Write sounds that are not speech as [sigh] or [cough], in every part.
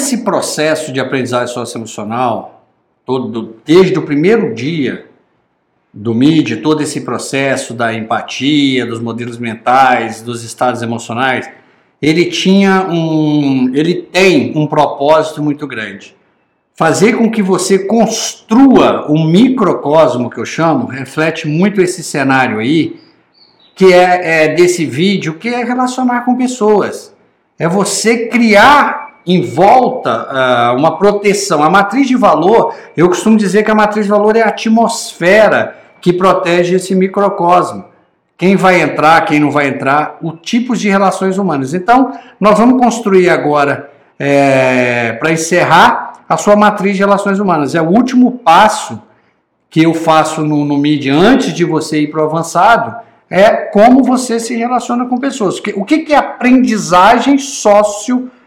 esse processo de aprendizagem socioemocional, todo, desde o primeiro dia do MID, todo esse processo da empatia, dos modelos mentais, dos estados emocionais, ele tinha um, ele tem um propósito muito grande. Fazer com que você construa um microcosmo que eu chamo, reflete muito esse cenário aí, que é, é desse vídeo, que é relacionar com pessoas. É você criar em volta uh, uma proteção. A matriz de valor, eu costumo dizer que a matriz de valor é a atmosfera que protege esse microcosmo quem vai entrar, quem não vai entrar, o tipos de relações humanas. Então, nós vamos construir agora, é, para encerrar, a sua matriz de relações humanas. É o último passo que eu faço no, no MID antes de você ir para o avançado, é como você se relaciona com pessoas. O que, que é aprendizagem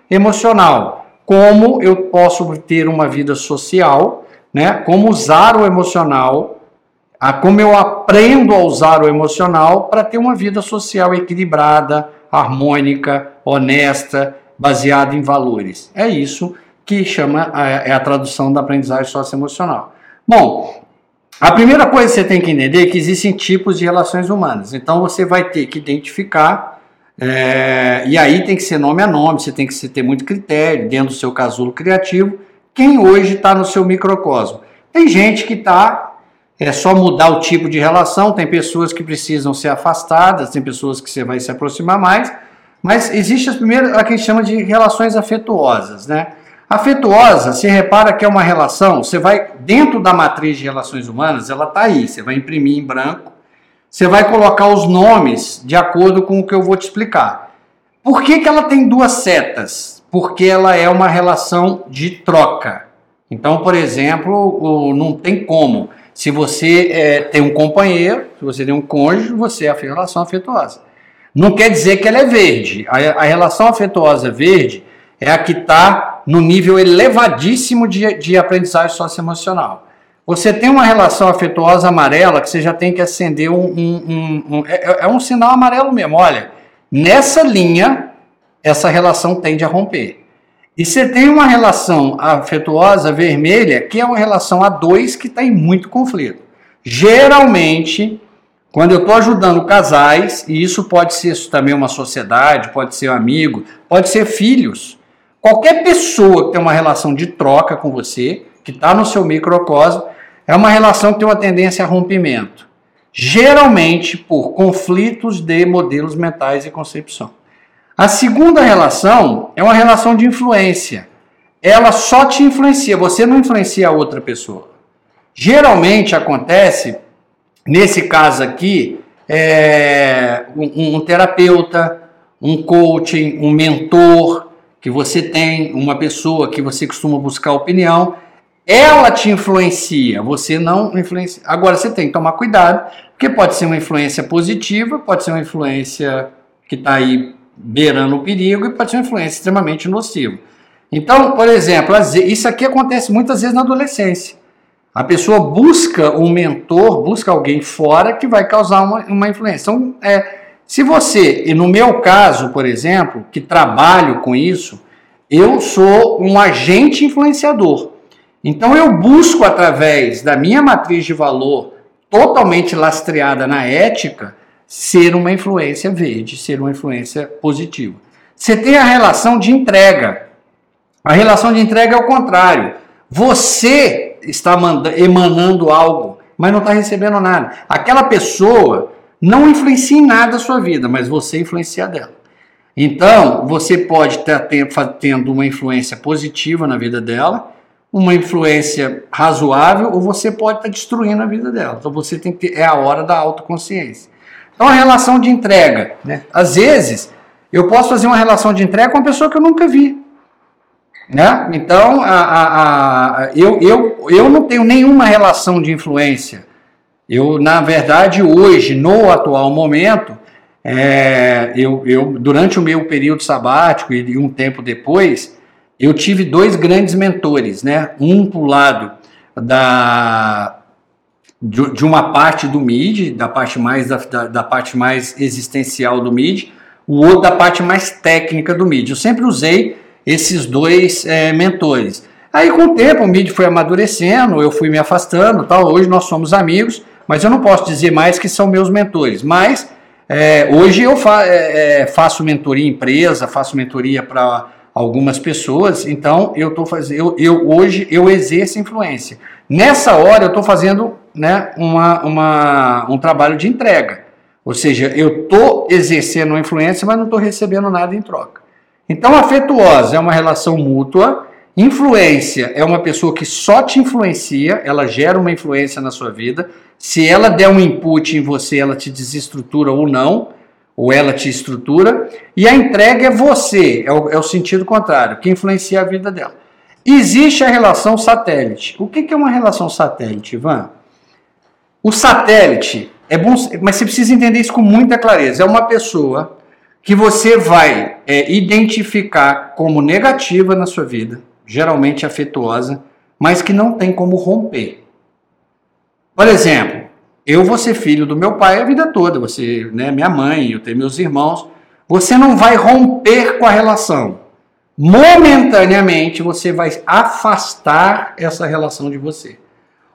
socioemocional? Como eu posso ter uma vida social, né? como usar o emocional a como eu aprendo a usar o emocional para ter uma vida social equilibrada, harmônica, honesta, baseada em valores. É isso que chama é a tradução da aprendizagem socioemocional. Bom, a primeira coisa que você tem que entender é que existem tipos de relações humanas. Então você vai ter que identificar, é, e aí tem que ser nome a nome, você tem que ter muito critério dentro do seu casulo criativo, quem hoje está no seu microcosmo. Tem gente que está é só mudar o tipo de relação. Tem pessoas que precisam ser afastadas, tem pessoas que você vai se aproximar mais. Mas existe as primeiras, a que a chama de relações afetuosas, né? Afetuosa, você repara que é uma relação, você vai, dentro da matriz de relações humanas, ela está aí, você vai imprimir em branco, você vai colocar os nomes de acordo com o que eu vou te explicar. Por que, que ela tem duas setas? Porque ela é uma relação de troca. Então, por exemplo, não tem como. Se você é, tem um companheiro, se você tem um cônjuge, você é a relação afetuosa. Não quer dizer que ela é verde. A, a relação afetuosa verde é a que está no nível elevadíssimo de, de aprendizagem socioemocional. Você tem uma relação afetuosa amarela que você já tem que acender um. um, um, um é, é, é um sinal amarelo mesmo. Olha, nessa linha, essa relação tende a romper. E você tem uma relação afetuosa vermelha, que é uma relação a dois que está em muito conflito. Geralmente, quando eu estou ajudando casais, e isso pode ser também uma sociedade, pode ser um amigo, pode ser filhos. Qualquer pessoa que tem uma relação de troca com você, que está no seu microcosmo, é uma relação que tem uma tendência a rompimento. Geralmente por conflitos de modelos mentais e concepção. A segunda relação é uma relação de influência. Ela só te influencia, você não influencia a outra pessoa. Geralmente acontece, nesse caso aqui, é, um, um terapeuta, um coaching, um mentor que você tem, uma pessoa que você costuma buscar opinião, ela te influencia, você não influencia. Agora você tem que tomar cuidado, porque pode ser uma influência positiva, pode ser uma influência que está aí beirando o perigo e pode ser uma influência extremamente nociva. Então, por exemplo, isso aqui acontece muitas vezes na adolescência. A pessoa busca um mentor, busca alguém fora que vai causar uma, uma influência. Então, é, se você, e no meu caso, por exemplo, que trabalho com isso, eu sou um agente influenciador. Então, eu busco, através da minha matriz de valor totalmente lastreada na ética, ser uma influência verde, ser uma influência positiva. Você tem a relação de entrega. A relação de entrega é o contrário. Você está emanando algo, mas não está recebendo nada. Aquela pessoa não influencia em nada a sua vida, mas você influencia dela. Então, você pode estar tendo uma influência positiva na vida dela, uma influência razoável, ou você pode estar destruindo a vida dela. Então, você tem que ter, é a hora da autoconsciência. Então, a relação de entrega. Né? Às vezes, eu posso fazer uma relação de entrega com uma pessoa que eu nunca vi. Né? Então, a, a, a, eu, eu, eu não tenho nenhuma relação de influência. Eu, na verdade, hoje, no atual momento, é, eu, eu, durante o meu período sabático e um tempo depois, eu tive dois grandes mentores, né? Um para o lado da, de, uma parte do MID, da parte mais da, da, parte mais existencial do MID, o outro da parte mais técnica do MID. Eu sempre usei esses dois é, mentores. Aí com o tempo o Mid foi amadurecendo, eu fui me afastando, tal. Hoje nós somos amigos, mas eu não posso dizer mais que são meus mentores. Mas é, hoje eu fa é, é faço mentoria em empresa, faço mentoria para algumas pessoas, então eu estou fazendo, eu, eu, hoje eu exerço influência. Nessa hora eu estou fazendo né, uma, uma, um trabalho de entrega. Ou seja, eu estou exercendo influência, mas não estou recebendo nada em troca. Então, afetuosa é uma relação mútua. Influência é uma pessoa que só te influencia, ela gera uma influência na sua vida. Se ela der um input em você, ela te desestrutura ou não, ou ela te estrutura. E a entrega é você, é o, é o sentido contrário, que influencia a vida dela. Existe a relação satélite. O que é uma relação satélite, Ivan? O satélite é bom, mas você precisa entender isso com muita clareza. É uma pessoa que você vai é, identificar como negativa na sua vida, geralmente afetuosa, mas que não tem como romper. Por exemplo, eu vou ser filho do meu pai a vida toda, você, né, minha mãe, eu tenho meus irmãos. Você não vai romper com a relação. Momentaneamente você vai afastar essa relação de você.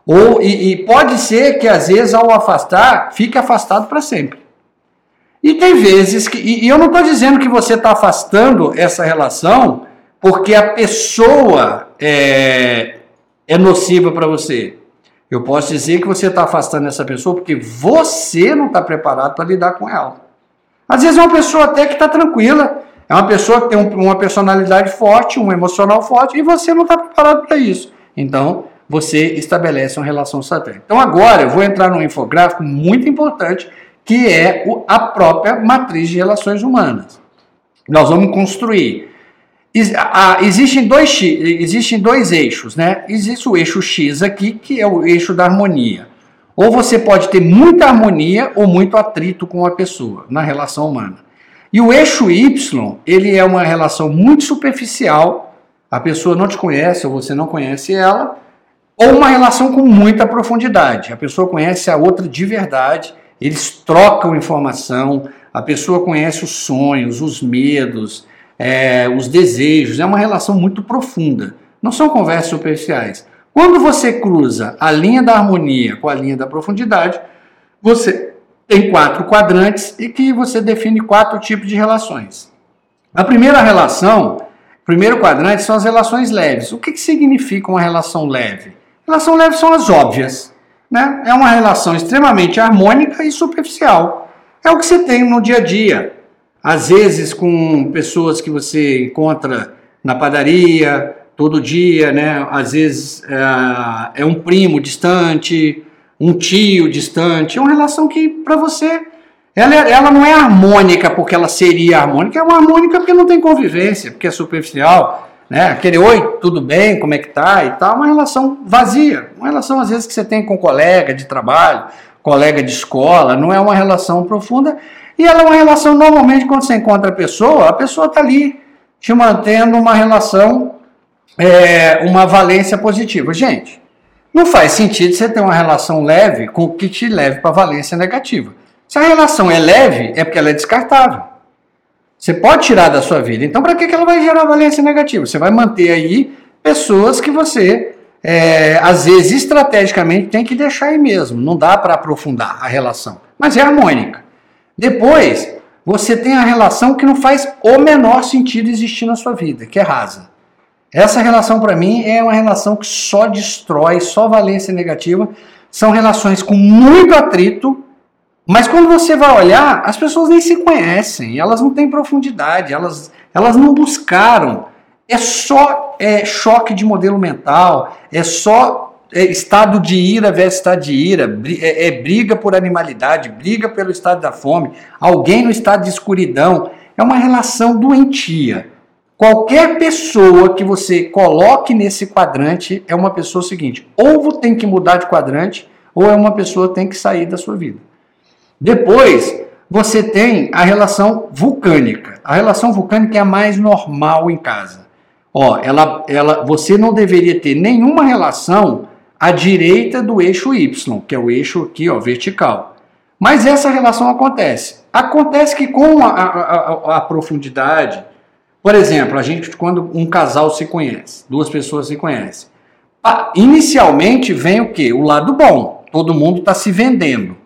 Ou e, e pode ser que às vezes ao afastar fique afastado para sempre. E tem vezes que. E, e eu não estou dizendo que você está afastando essa relação porque a pessoa é, é nociva para você. Eu posso dizer que você está afastando essa pessoa porque você não está preparado para lidar com ela. Às vezes é uma pessoa até que está tranquila, é uma pessoa que tem um, uma personalidade forte, um emocional forte, e você não está preparado para isso. Então, você estabelece uma relação satélite. Então, agora eu vou entrar num infográfico muito importante que é a própria matriz de relações humanas. Nós vamos construir. Existem dois, existem dois eixos, né? Existe o eixo X aqui, que é o eixo da harmonia. Ou você pode ter muita harmonia ou muito atrito com a pessoa na relação humana. E o eixo Y, ele é uma relação muito superficial. A pessoa não te conhece ou você não conhece ela, ou uma relação com muita profundidade. A pessoa conhece a outra de verdade eles trocam informação, a pessoa conhece os sonhos, os medos, é, os desejos, é uma relação muito profunda. Não são conversas superficiais. Quando você cruza a linha da harmonia com a linha da profundidade, você tem quatro quadrantes e que você define quatro tipos de relações. A primeira relação, primeiro quadrante, são as relações leves. O que, que significa uma relação leve? Relação leve são as óbvias. Né? É uma relação extremamente harmônica e superficial. É o que você tem no dia a dia. Às vezes com pessoas que você encontra na padaria todo dia, né? Às vezes é, é um primo distante, um tio distante. É uma relação que para você ela, é, ela não é harmônica porque ela seria harmônica, é uma harmônica porque não tem convivência, porque é superficial né? Aquele oi, tudo bem, como é que tá e tal, uma relação vazia, uma relação às vezes que você tem com um colega de trabalho, colega de escola, não é uma relação profunda e ela é uma relação normalmente quando você encontra a pessoa, a pessoa está ali te mantendo uma relação, é, uma valência positiva. Gente, não faz sentido você ter uma relação leve com o que te leve para valência negativa. Se a relação é leve, é porque ela é descartável. Você pode tirar da sua vida. Então, para que ela vai gerar valência negativa? Você vai manter aí pessoas que você, é, às vezes, estrategicamente tem que deixar aí mesmo. Não dá para aprofundar a relação. Mas é harmônica. Depois, você tem a relação que não faz o menor sentido existir na sua vida, que é rasa. Essa relação, para mim, é uma relação que só destrói, só valência negativa. São relações com muito atrito, mas quando você vai olhar, as pessoas nem se conhecem, elas não têm profundidade, elas, elas não buscaram. É só é, choque de modelo mental, é só é, estado de ira versus estado de ira, é, é briga por animalidade, briga pelo estado da fome, alguém no estado de escuridão. É uma relação doentia. Qualquer pessoa que você coloque nesse quadrante é uma pessoa seguinte: ou tem que mudar de quadrante, ou é uma pessoa que tem que sair da sua vida. Depois, você tem a relação vulcânica. A relação vulcânica é a mais normal em casa. Ó, ela, ela, você não deveria ter nenhuma relação à direita do eixo Y, que é o eixo aqui, ó, vertical. Mas essa relação acontece. Acontece que com a, a, a, profundidade, Por exemplo, a gente quando um casal se conhece, duas pessoas se conhecem, inicialmente vem o que? O lado bom. Todo mundo está se vendendo.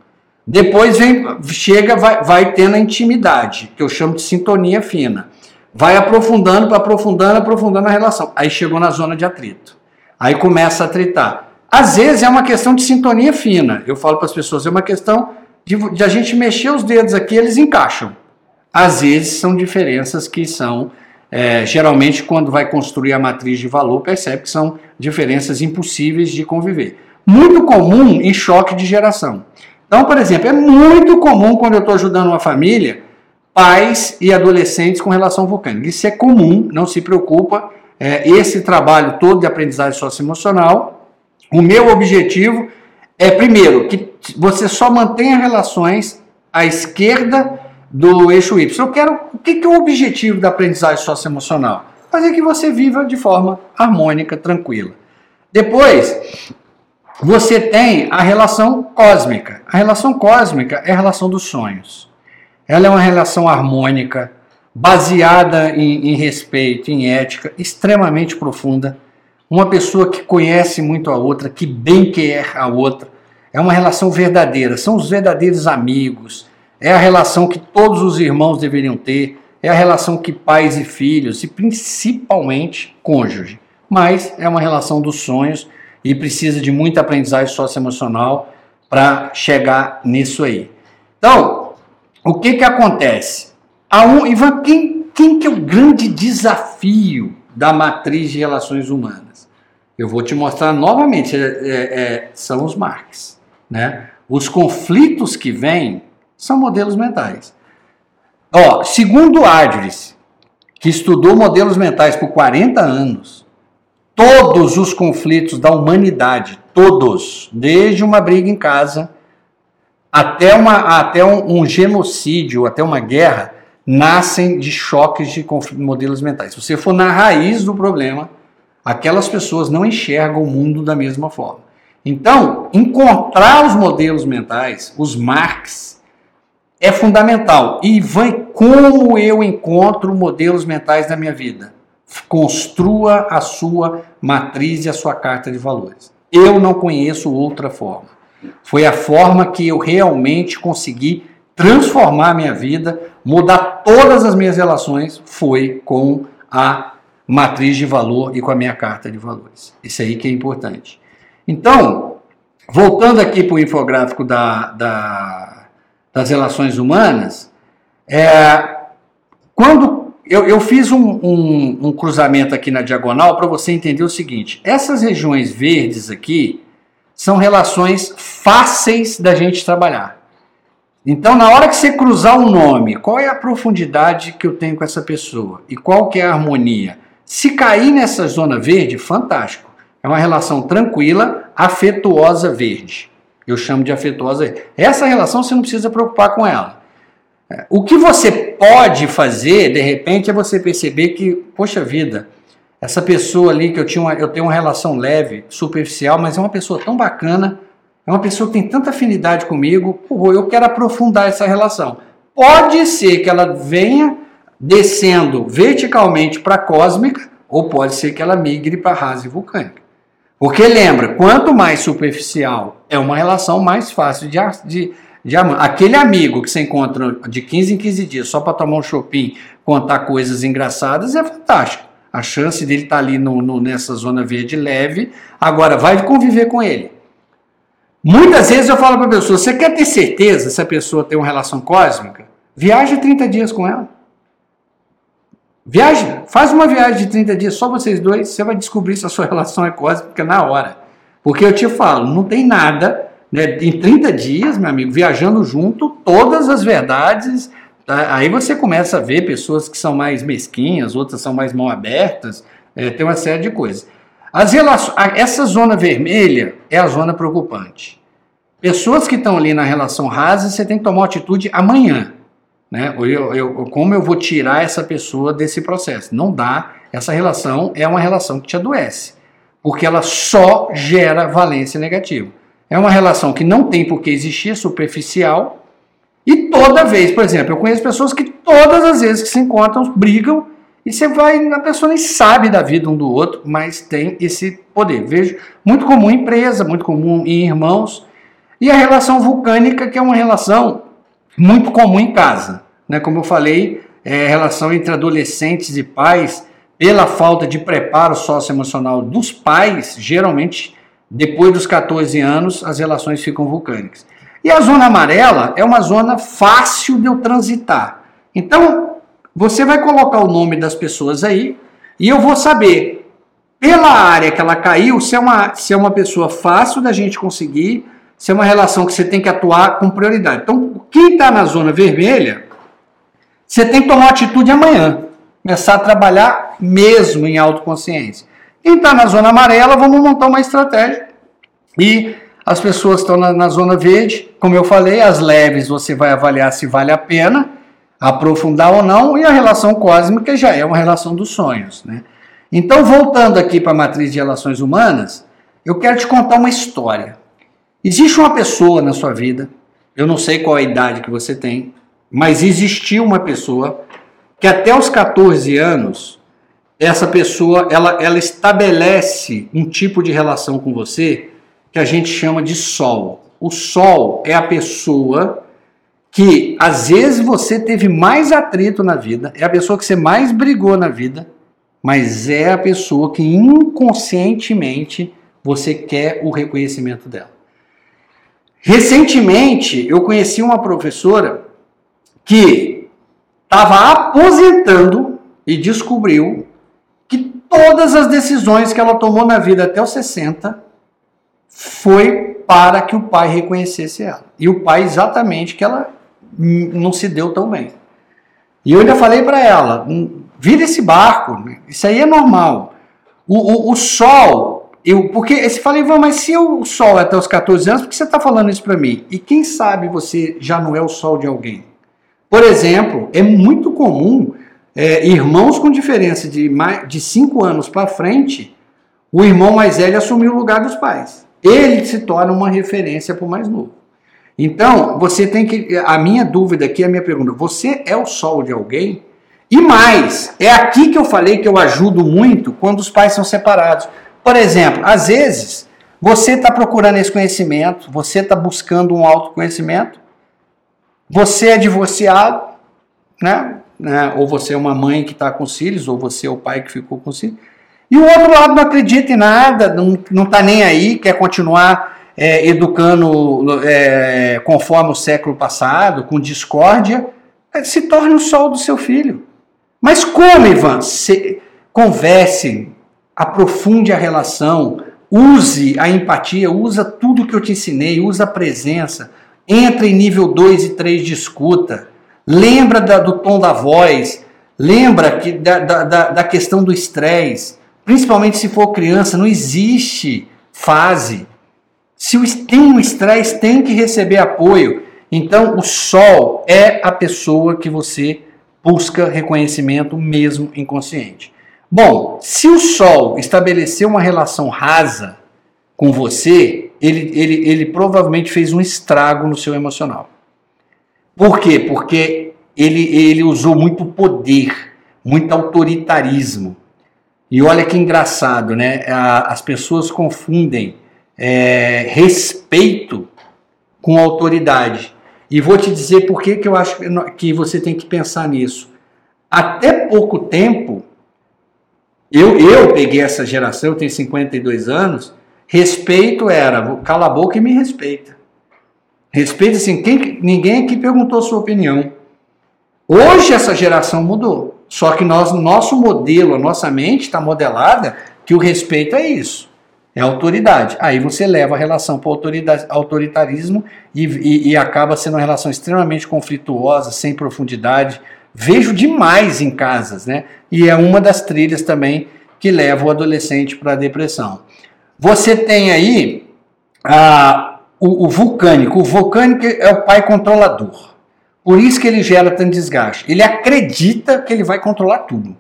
Depois vem, chega, vai, vai tendo a intimidade, que eu chamo de sintonia fina. Vai aprofundando, aprofundando, aprofundando a relação. Aí chegou na zona de atrito. Aí começa a atritar. Às vezes é uma questão de sintonia fina. Eu falo para as pessoas, é uma questão de, de, a gente mexer os dedos aqui, eles encaixam. Às vezes são diferenças que são, é, geralmente, quando vai construir a matriz de valor, percebe que são diferenças impossíveis de conviver. Muito comum em choque de geração. Então, por exemplo, é muito comum quando eu estou ajudando uma família, pais e adolescentes com relação vulcânica. Isso é comum, não se preocupa. É, esse trabalho todo de aprendizagem socioemocional, o meu objetivo é, primeiro, que você só mantenha relações à esquerda do eixo Y. Eu quero. O que, que é o objetivo da aprendizagem socioemocional? Fazer que você viva de forma harmônica, tranquila. Depois, você tem a relação cósmica. A relação cósmica é a relação dos sonhos. Ela é uma relação harmônica, baseada em, em, respeito, em ética, extremamente profunda. Uma pessoa que conhece muito a outra, que bem quer a outra. É uma relação verdadeira, são os verdadeiros amigos. É a relação que todos os irmãos deveriam ter. É a relação que pais e filhos, e principalmente cônjuge. Mas é uma relação dos sonhos e precisa de muita aprendizagem socioemocional para chegar nisso aí. Então, o que que acontece? A um, Ivan, quem, quem que é o grande desafio da matriz de relações humanas? Eu vou te mostrar novamente, é, é, é são os Marx. Né? Os conflitos que vêm são modelos mentais. Ó, segundo Adres, que estudou modelos mentais por 40 anos, todos os conflitos da humanidade, todos, desde uma briga em casa até, uma, até um, um genocídio, até uma guerra, nascem de choques de modelos mentais. Se você for na raiz do problema, aquelas pessoas não enxergam o mundo da mesma forma. Então, encontrar os modelos mentais, os Marx, é fundamental. E vai como eu encontro modelos mentais na minha vida? construa a sua matriz e a sua carta de valores. Eu não conheço outra forma. Foi a forma que eu realmente consegui transformar a minha vida, mudar todas as minhas relações, foi com a matriz de valor e com a minha carta de valores. Isso aí que é importante. Então, voltando aqui para o infográfico da, da, das relações humanas, é, quando eu, eu fiz um, um, um cruzamento aqui na diagonal para você entender o seguinte: essas regiões verdes aqui são relações fáceis da gente trabalhar. Então, na hora que você cruzar um nome, qual é a profundidade que eu tenho com essa pessoa e qual que é a harmonia? Se cair nessa zona verde, fantástico. É uma relação tranquila, afetuosa verde. Eu chamo de afetuosa. Essa relação você não precisa preocupar com ela. O que você pode fazer, de repente, é você perceber que, poxa vida, essa pessoa ali que eu, tinha uma, eu tenho uma relação leve, superficial, mas é uma pessoa tão bacana, é uma pessoa que tem tanta afinidade comigo, pô, eu quero aprofundar essa relação. Pode ser que ela venha descendo verticalmente para cósmica, ou pode ser que ela migre para a rasa vulcânica. Porque lembra, quanto mais superficial é uma relação, mais fácil de, de de Aquele amigo que você encontra de 15 em 15 dias só para tomar um shopping, contar coisas engraçadas, é fantástico. A chance dele estar tá ali no, no, nessa zona verde leve. Agora, vai conviver com ele. Muitas vezes eu falo para a pessoa: você quer ter certeza se a pessoa tem uma relação cósmica? Viaja 30 dias com ela. Viaja, faz uma viagem de 30 dias, só vocês dois, você vai descobrir se a sua [laughs] relação é cósmica na hora. Porque eu te falo, não tem nada né, em 30 dias, meu amigo, viajando junto, todas as verdades. Tá? Aí você começa a ver pessoas que são mais mesquinhas, outras são mais mão abertas, é, tem uma série de coisas. As essa zona vermelha é a zona preocupante. Pessoas que estão ali na relação rasa, você tem que tomar atitude amanhã. Né? Eu, eu, como eu vou tirar essa pessoa desse processo? Não dá. Essa relação é uma relação que te adoece, porque ela só gera valência negativa. É uma relação que não tem por que existir, é superficial. E toda vez, por exemplo, eu conheço pessoas que todas as vezes que se encontram brigam E você vai, a pessoa nem sabe da vida um do outro, mas tem esse poder. Vejo muito comum em empresa, muito comum em irmãos. E a relação vulcânica, que é uma relação muito comum em casa. Né? Como eu falei, é a relação entre adolescentes e pais, pela falta de preparo socioemocional dos pais, geralmente, depois dos 14 anos, as relações ficam vulcânicas. E a zona amarela é uma zona fácil de eu transitar. Então, você vai colocar o nome das pessoas aí e eu vou saber, pela área que ela caiu, se é uma, se é uma pessoa fácil da gente conseguir, se é uma relação que você tem que atuar com prioridade. Então, quem está na zona vermelha, você tem que tomar atitude amanhã. Começar a trabalhar mesmo em autoconsciência. Quem está na zona amarela, vamos montar uma estratégia. E as pessoas estão na, na zona verde, como eu falei, as leves você vai avaliar se vale a pena aprofundar ou não, e a relação cósmica já é uma relação dos sonhos. Né? Então, voltando aqui para a matriz de relações humanas, eu quero te contar uma história. Existe uma pessoa na sua vida, eu não sei qual a idade que você tem, mas existiu uma pessoa que até os 14 anos, essa pessoa ela, ela estabelece um tipo de relação com você que a gente chama de sol. O sol é a pessoa que às vezes você teve mais atrito na vida, é a pessoa que você mais brigou na vida, mas é a pessoa que inconscientemente você quer o reconhecimento dela. Recentemente eu conheci uma professora que estava aposentando e descobriu que todas as decisões que ela tomou na vida até os 60 foi para que o pai reconhecesse ela. E o pai exatamente que ela não se deu tão bem. E eu ainda falei para ela: vira esse barco, isso aí é normal. O, o, o sol, eu, porque eu falei, mas se o sol é até os 14 anos, por que você está falando isso para mim? E quem sabe você já não é o sol de alguém? Por exemplo, é muito comum é, irmãos com diferença de, mais, de 5 anos para frente, o irmão mais velho assumir o lugar dos pais. Ele se torna uma referência para o mais novo. Então, você tem que. A minha dúvida aqui, a minha pergunta: você é o sol de alguém? E mais, é aqui que eu falei que eu ajudo muito quando os pais são separados. Por exemplo, às vezes, você está procurando esse conhecimento, você está buscando um autoconhecimento, você é divorciado, né? né? Ou você é uma mãe que está com os filhos, ou você é o pai que ficou com os filhos. E o outro lado não acredita em nada, não está nem aí, quer continuar é, educando é, conforme o século passado, com discórdia, se torne o sol do seu filho. Mas como, Ivan? Se, converse, aprofunde a relação, use a empatia, usa tudo que eu te ensinei, usa a presença, entra em nível 2 e 3 de escuta, lembra da, do tom da voz, lembra que, da, da, da questão do estresse, principalmente se for criança, não existe fase. Se tem um estresse, tem que receber apoio. Então, o sol é a pessoa que você busca reconhecimento mesmo inconsciente. Bom, se o sol estabeleceu uma relação rasa com você, ele, ele, ele provavelmente fez um estrago no seu emocional. Por quê? Porque ele, ele usou muito poder, muito autoritarismo. E olha que engraçado, né? As pessoas confundem é, respeito com autoridade. E vou te dizer por que, que eu acho que você tem que pensar nisso. Até pouco tempo, eu, eu peguei essa geração, eu tenho 52 anos, respeito era, cala a boca e me respeita. Respeito assim, quem, ninguém aqui perguntou sua opinião. Hoje essa geração mudou. Só que nós, nosso modelo, a nossa mente está modelada que o respeito é isso. É autoridade. Aí você leva a relação para o autoritarismo e, e, e, acaba sendo uma relação extremamente conflituosa, sem profundidade. Vejo demais em casas, né? E é uma das trilhas também que leva o adolescente para a depressão. Você tem aí a, o, o vulcânico. O vulcânico é o pai controlador. Por isso que ele gera tanto desgaste. Ele acredita que ele vai controlar tudo.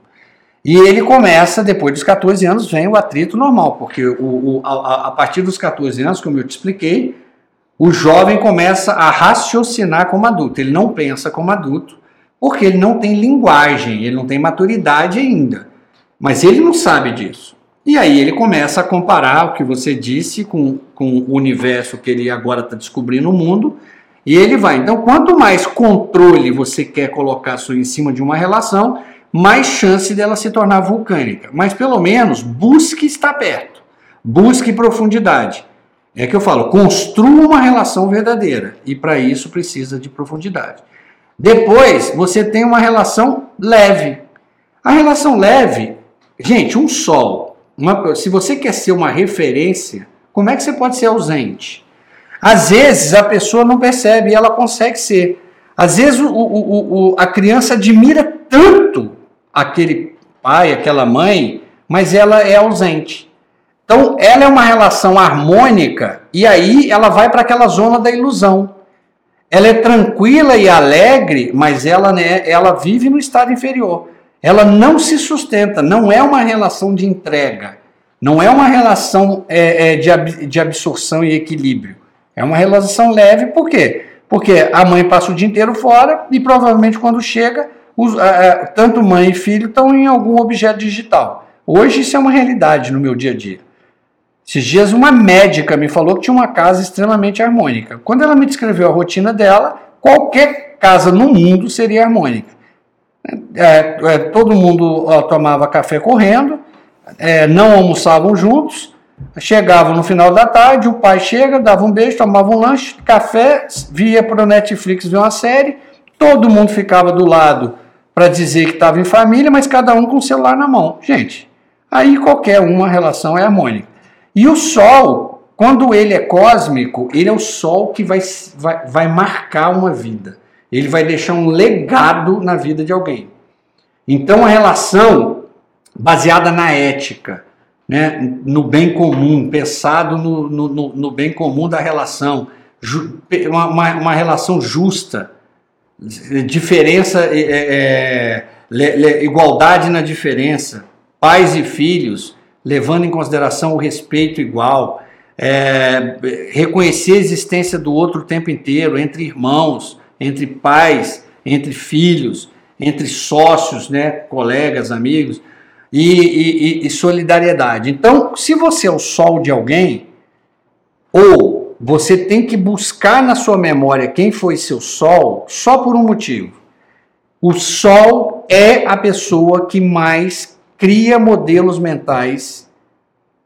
E ele começa, depois dos 14 anos, vem o atrito normal, porque o, o, a, a, partir dos 14 anos, como eu te expliquei, o jovem começa a raciocinar como adulto. Ele não pensa como adulto, porque ele não tem linguagem, ele não tem maturidade ainda. Mas ele não sabe disso. E aí ele começa a comparar o que você disse com, com o universo que ele agora está descobrindo o mundo, e ele vai. Então, quanto mais controle você quer colocar em cima de uma relação, mais chance dela se tornar vulcânica. Mas pelo menos busque estar perto, busque profundidade. É que eu falo, construa uma relação verdadeira e para isso precisa de profundidade. Depois, você tem uma relação leve. A relação leve, gente, um sol. Uma, se você quer ser uma referência, como é que você pode ser ausente? Às vezes a pessoa não percebe e ela consegue ser. Às vezes o, o, o, a criança admira tanto aquele pai, aquela mãe, mas ela é ausente. Então, ela é uma relação harmônica e aí ela vai para aquela zona da ilusão. Ela é tranquila e alegre, mas ela, né, ela vive no estado inferior. Ela não se sustenta, não é uma relação de entrega, não é uma relação é, é, de, de absorção e equilíbrio. É uma relação leve, por quê? Porque a mãe passa o dia inteiro fora e provavelmente quando chega, os, tanto mãe e filho estão em algum objeto digital. Hoje isso é uma realidade no meu dia a dia. Esses dias uma médica me falou que tinha uma casa extremamente harmônica. Quando ela me descreveu a rotina dela, qualquer casa no mundo seria harmônica. É, é, todo mundo ó, tomava café correndo, é, não almoçavam juntos, chegavam no final da tarde, o pai chega, dava um beijo, tomava um lanche, café, via para o Netflix ver uma série, todo mundo ficava do lado para dizer que estava em família, mas cada um com o celular na mão. Gente, aí qualquer uma relação é harmônica. E o Sol, quando ele é cósmico, ele é o Sol que vai, vai, vai marcar uma vida. Ele vai deixar um legado na vida de alguém. Então a relação baseada na ética, né, no bem comum, pensado no, no, no bem comum da relação, uma, uma, uma relação justa, diferença, é, é, igualdade na diferença, pais e filhos, levando em consideração o respeito igual, é, reconhecer a existência do outro o tempo inteiro, entre irmãos, entre pais, entre filhos, entre sócios, né, colegas, amigos, e, e, e solidariedade. Então, se você é o sol de alguém, ou você tem que buscar na sua memória quem foi seu sol, só por um motivo. O sol é a pessoa que mais cria modelos mentais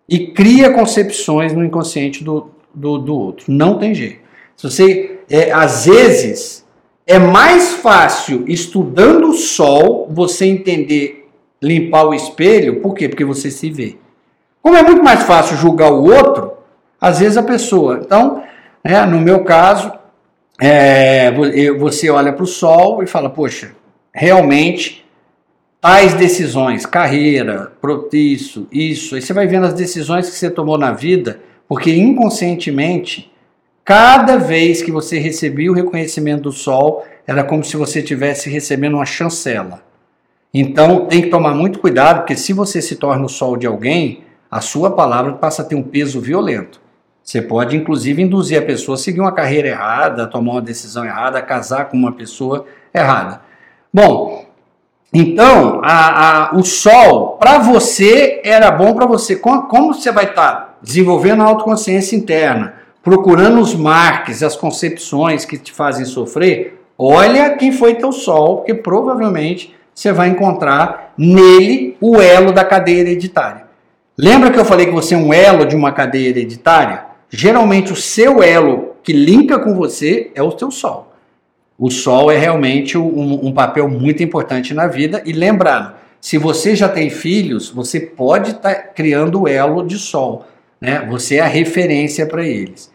e cria concepções no inconsciente do, do, do outro. Não tem jeito. Se você, é, às vezes, é mais fácil estudando o sol você entender, limpar o espelho, por quê? Porque você se vê. Como é muito mais fácil julgar o outro, às vezes a pessoa. Então, né, no meu caso, é, você olha para o sol e fala, poxa, realmente tais decisões, carreira, isso, isso. Aí você vai vendo as decisões que você tomou na vida, porque inconscientemente, cada vez que você recebia o reconhecimento do sol, era como se você estivesse recebendo uma chancela. Então tem que tomar muito cuidado, porque se você se torna o sol de alguém, a sua palavra passa a ter um peso violento. Você pode, inclusive, induzir a pessoa a seguir uma carreira errada, tomar uma decisão errada, casar com uma pessoa errada. Bom, então, a, a, o sol, para você, era bom para você. Como, como, você vai estar tá desenvolvendo a autoconsciência interna, procurando os marques, as concepções que te fazem sofrer, olha quem foi teu sol, porque provavelmente você vai encontrar nele o elo da cadeia hereditária. Lembra que eu falei que você é um elo de uma cadeia hereditária? Geralmente o seu elo que linka com você é o teu sol o sol é realmente um, um papel muito importante na vida. E lembrando, se você já tem filhos, você pode estar tá criando o elo de sol. Né? Você é a referência para eles.